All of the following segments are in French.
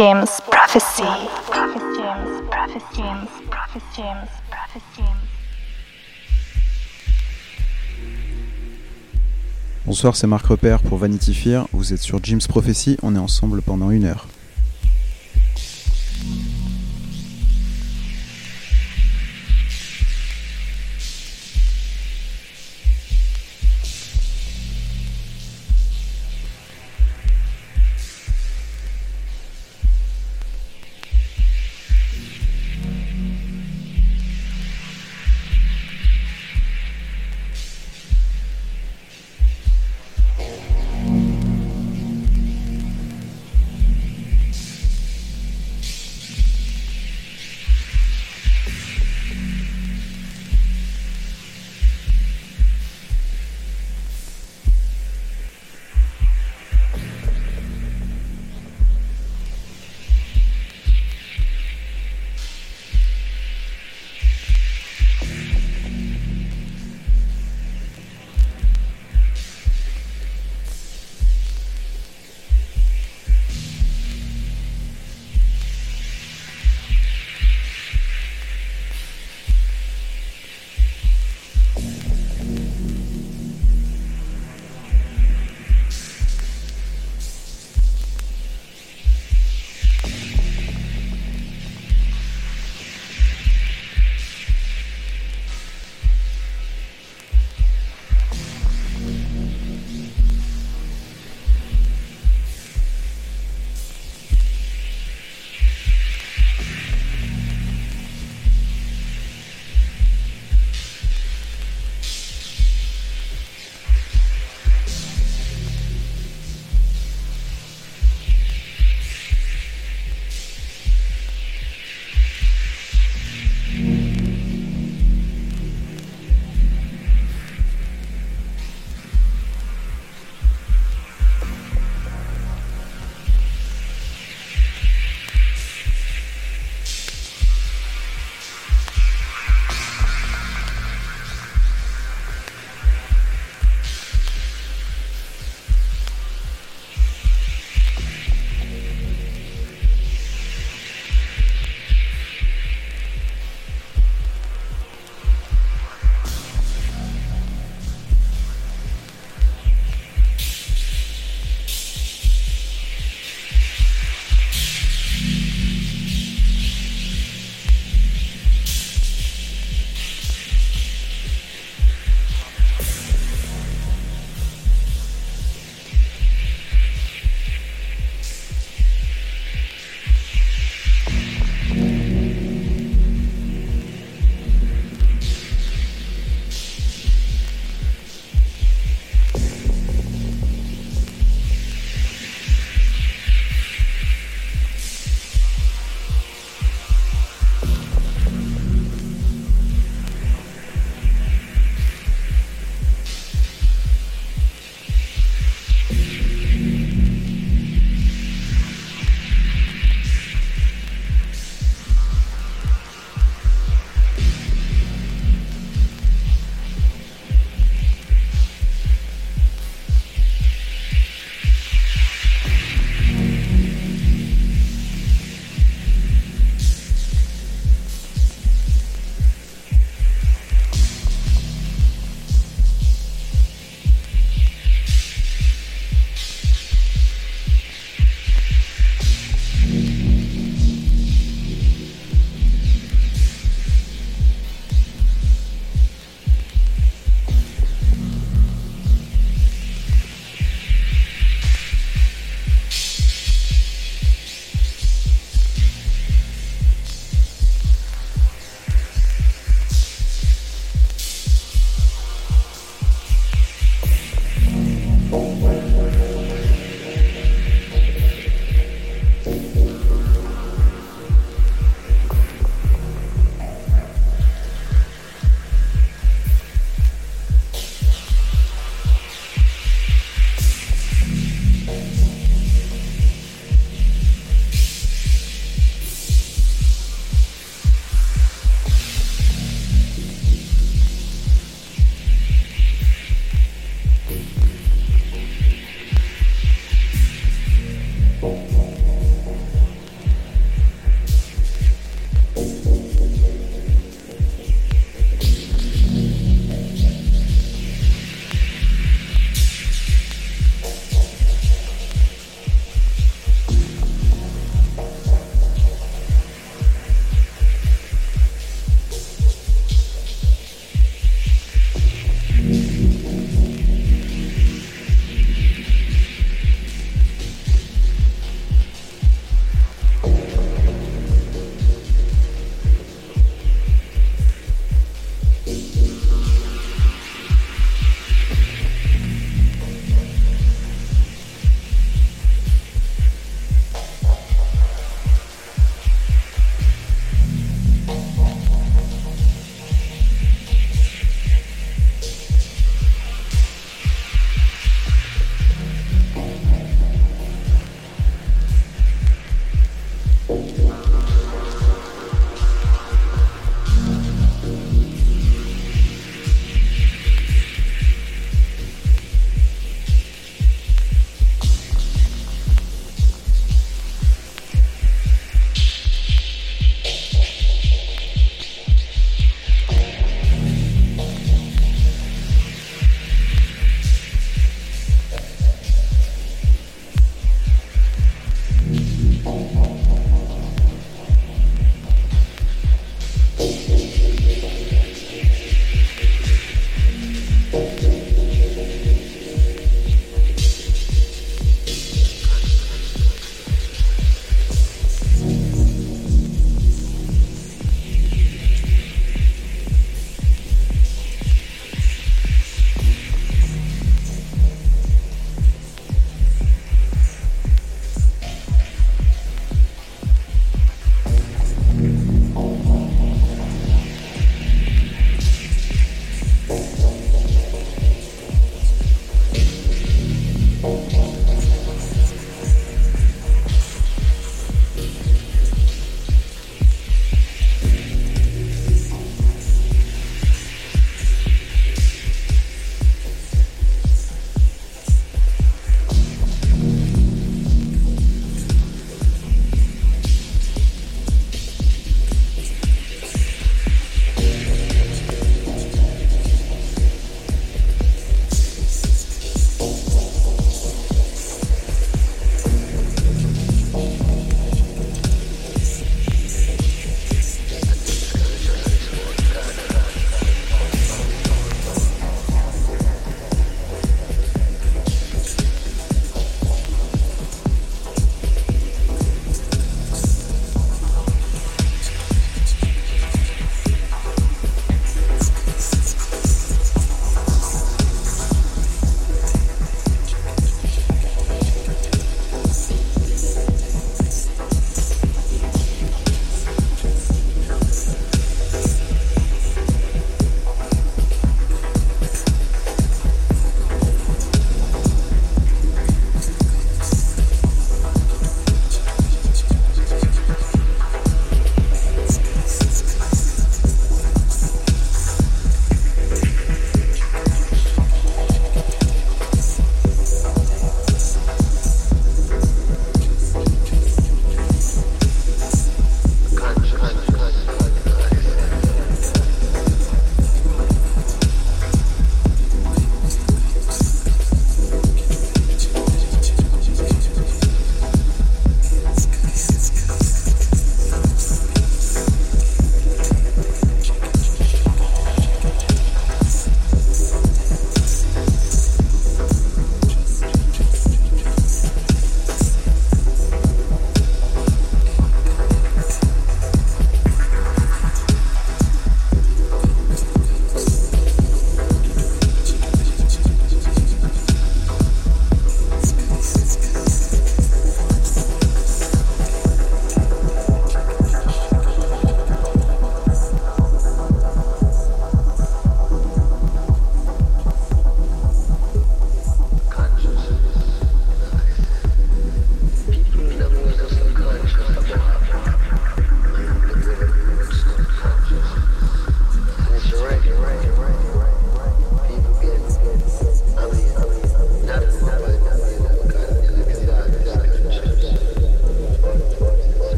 James James, James, James, James. Bonsoir, c'est Marc Repère pour Vanity Fair. Vous êtes sur Jim's Prophecy, on est ensemble pendant une heure.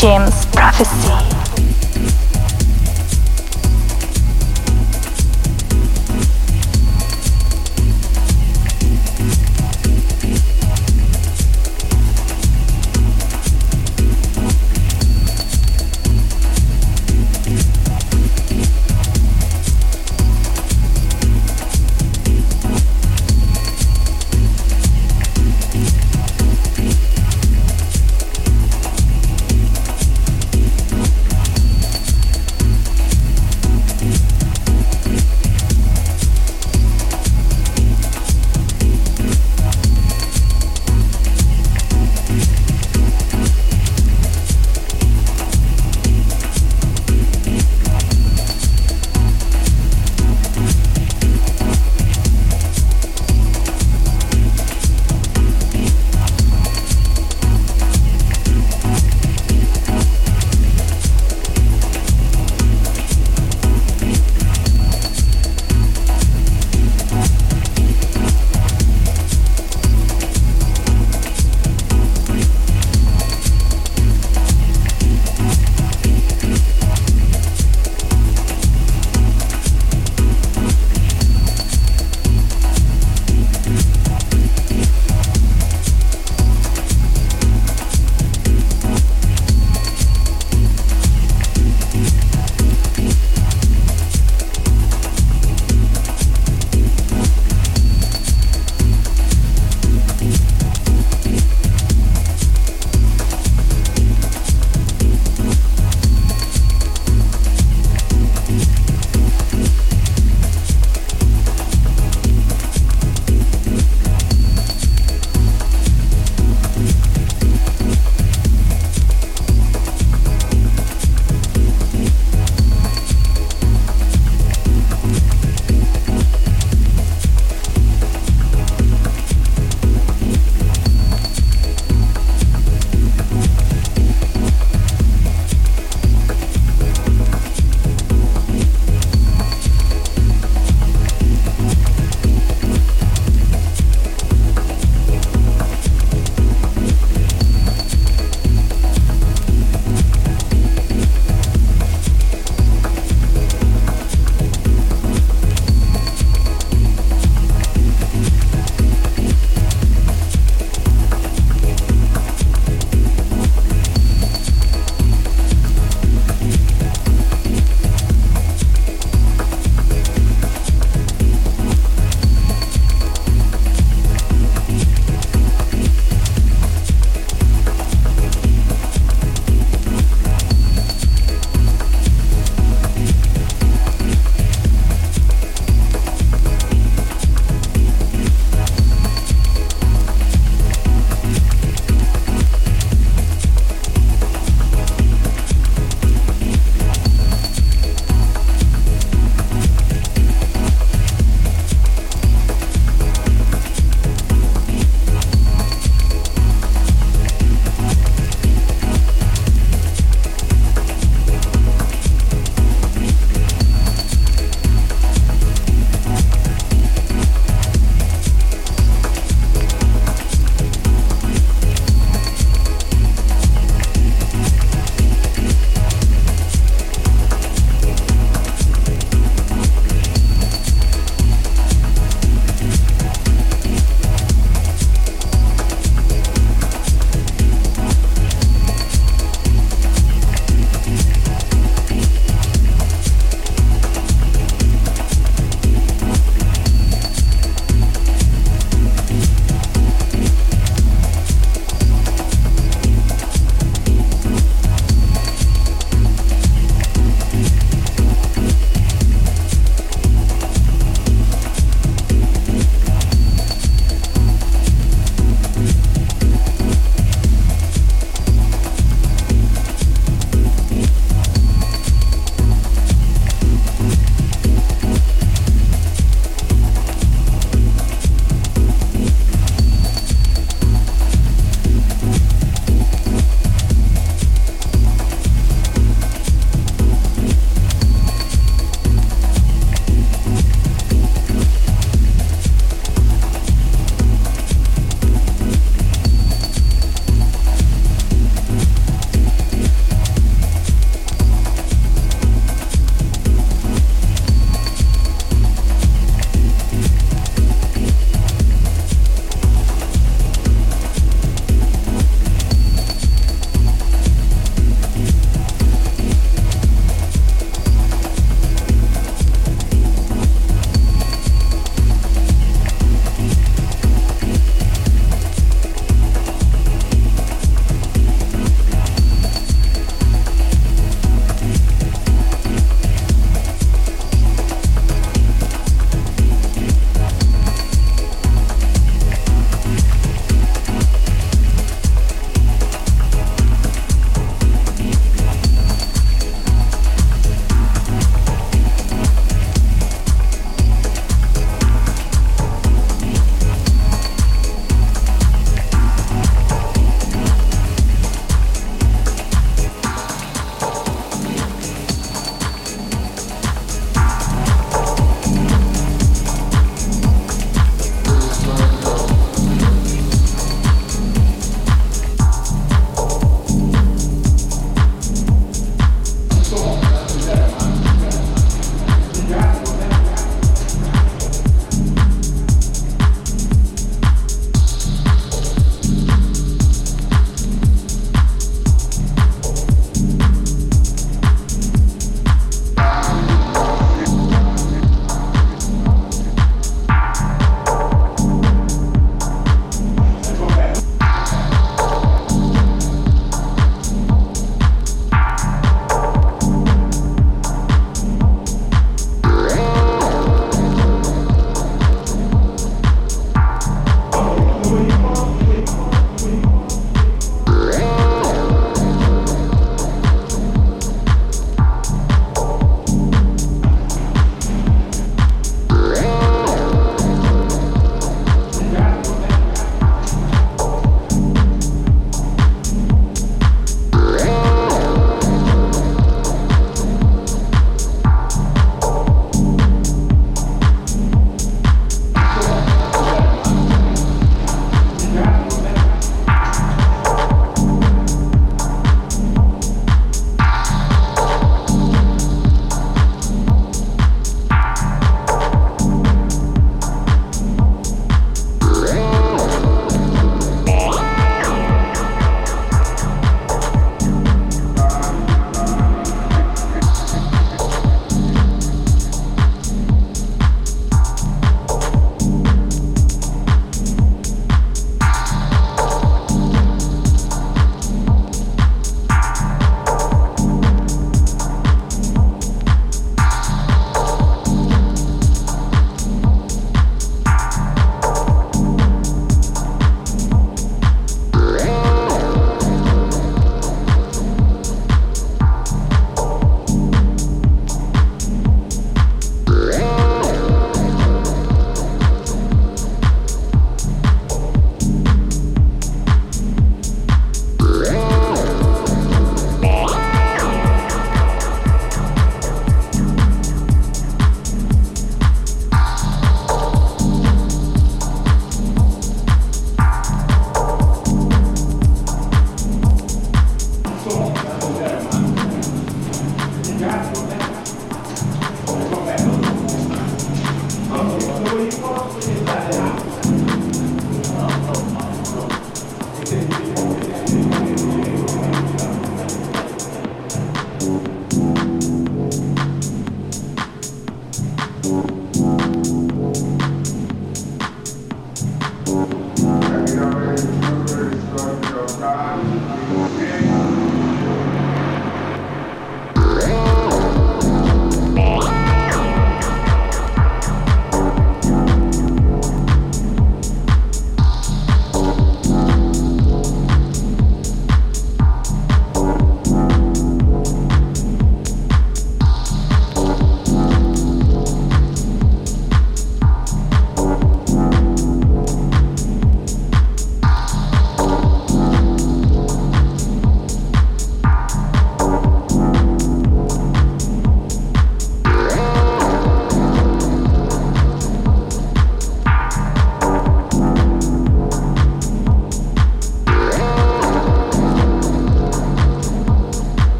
James Prophecy.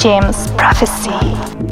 James Prophecy.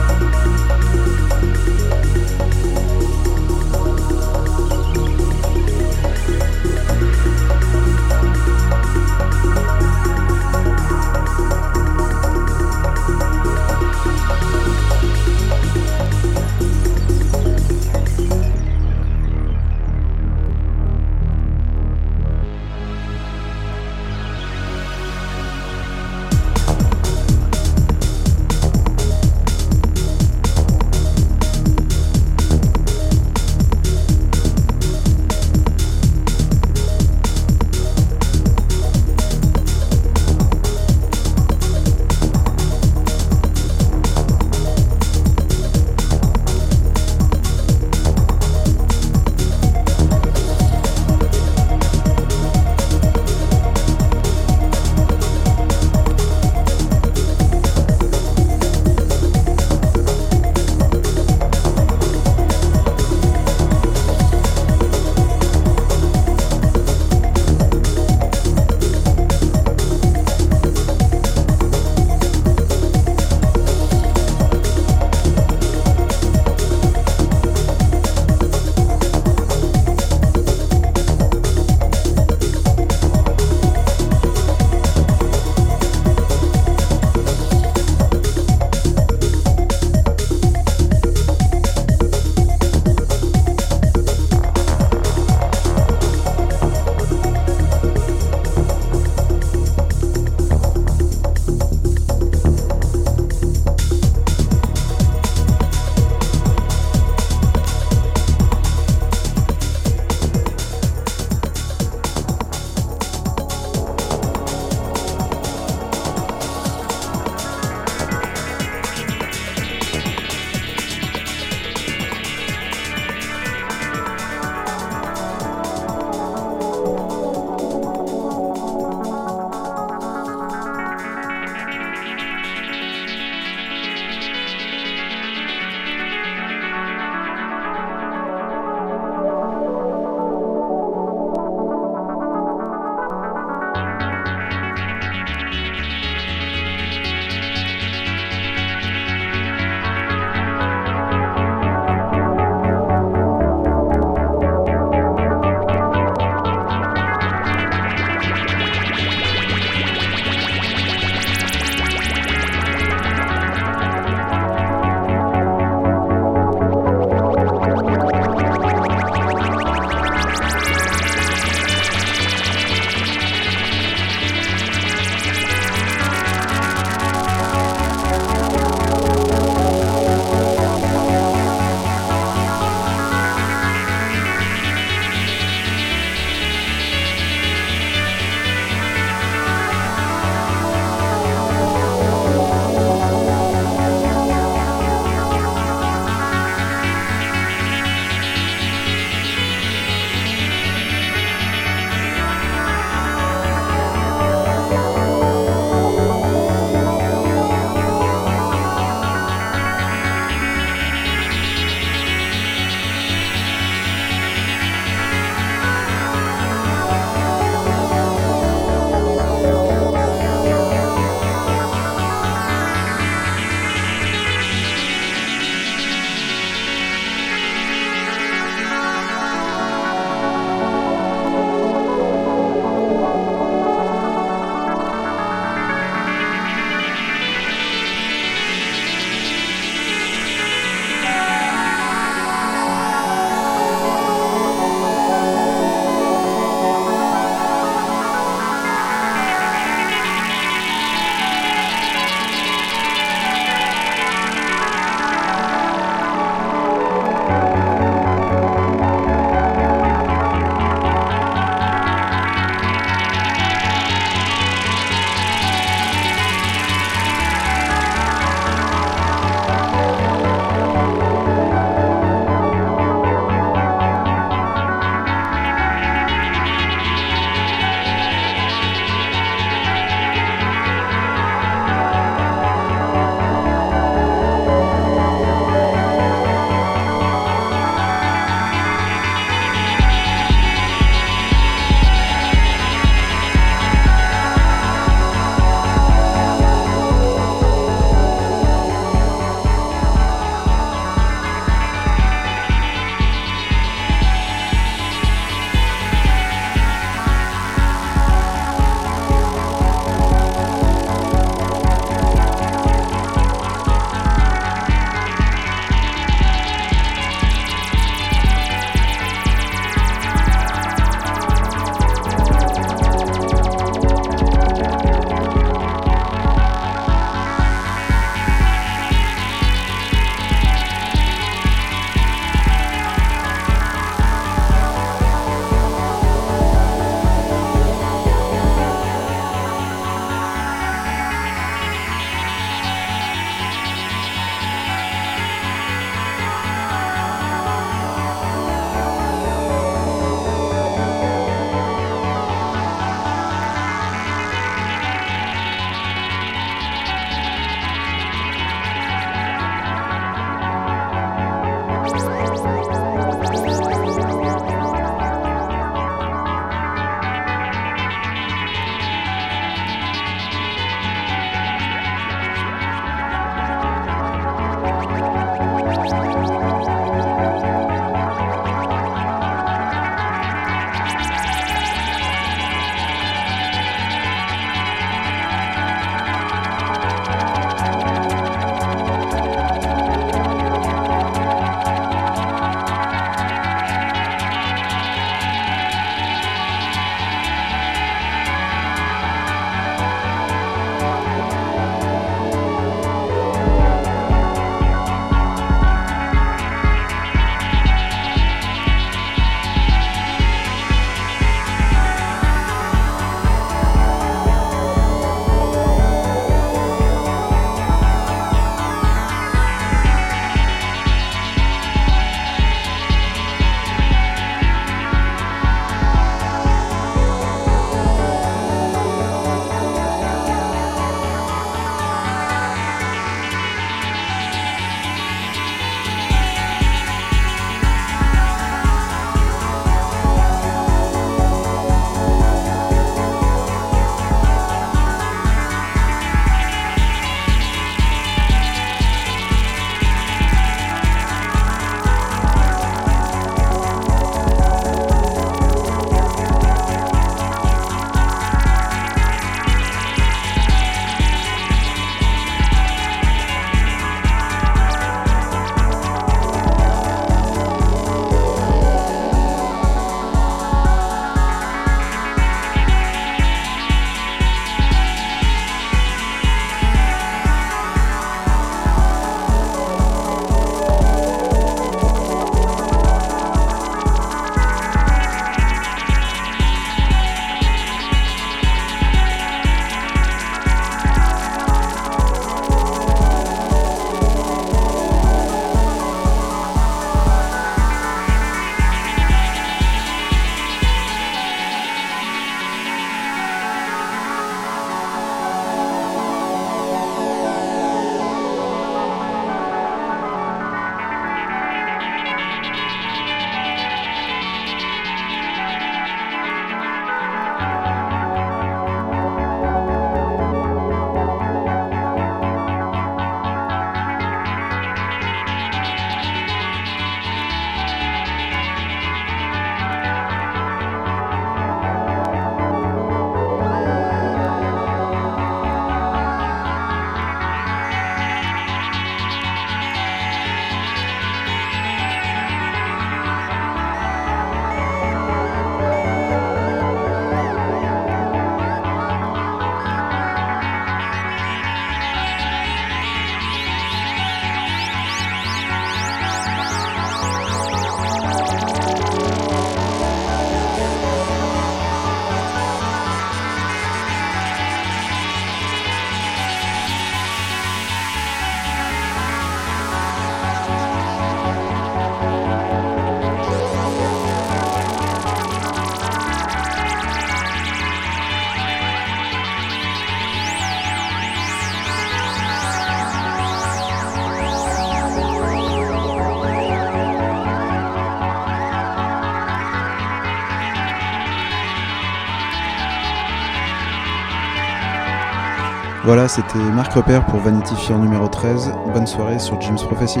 Voilà, c'était Marc Repère pour Vanity Fair numéro 13. Bonne soirée sur Jim's Prophecy.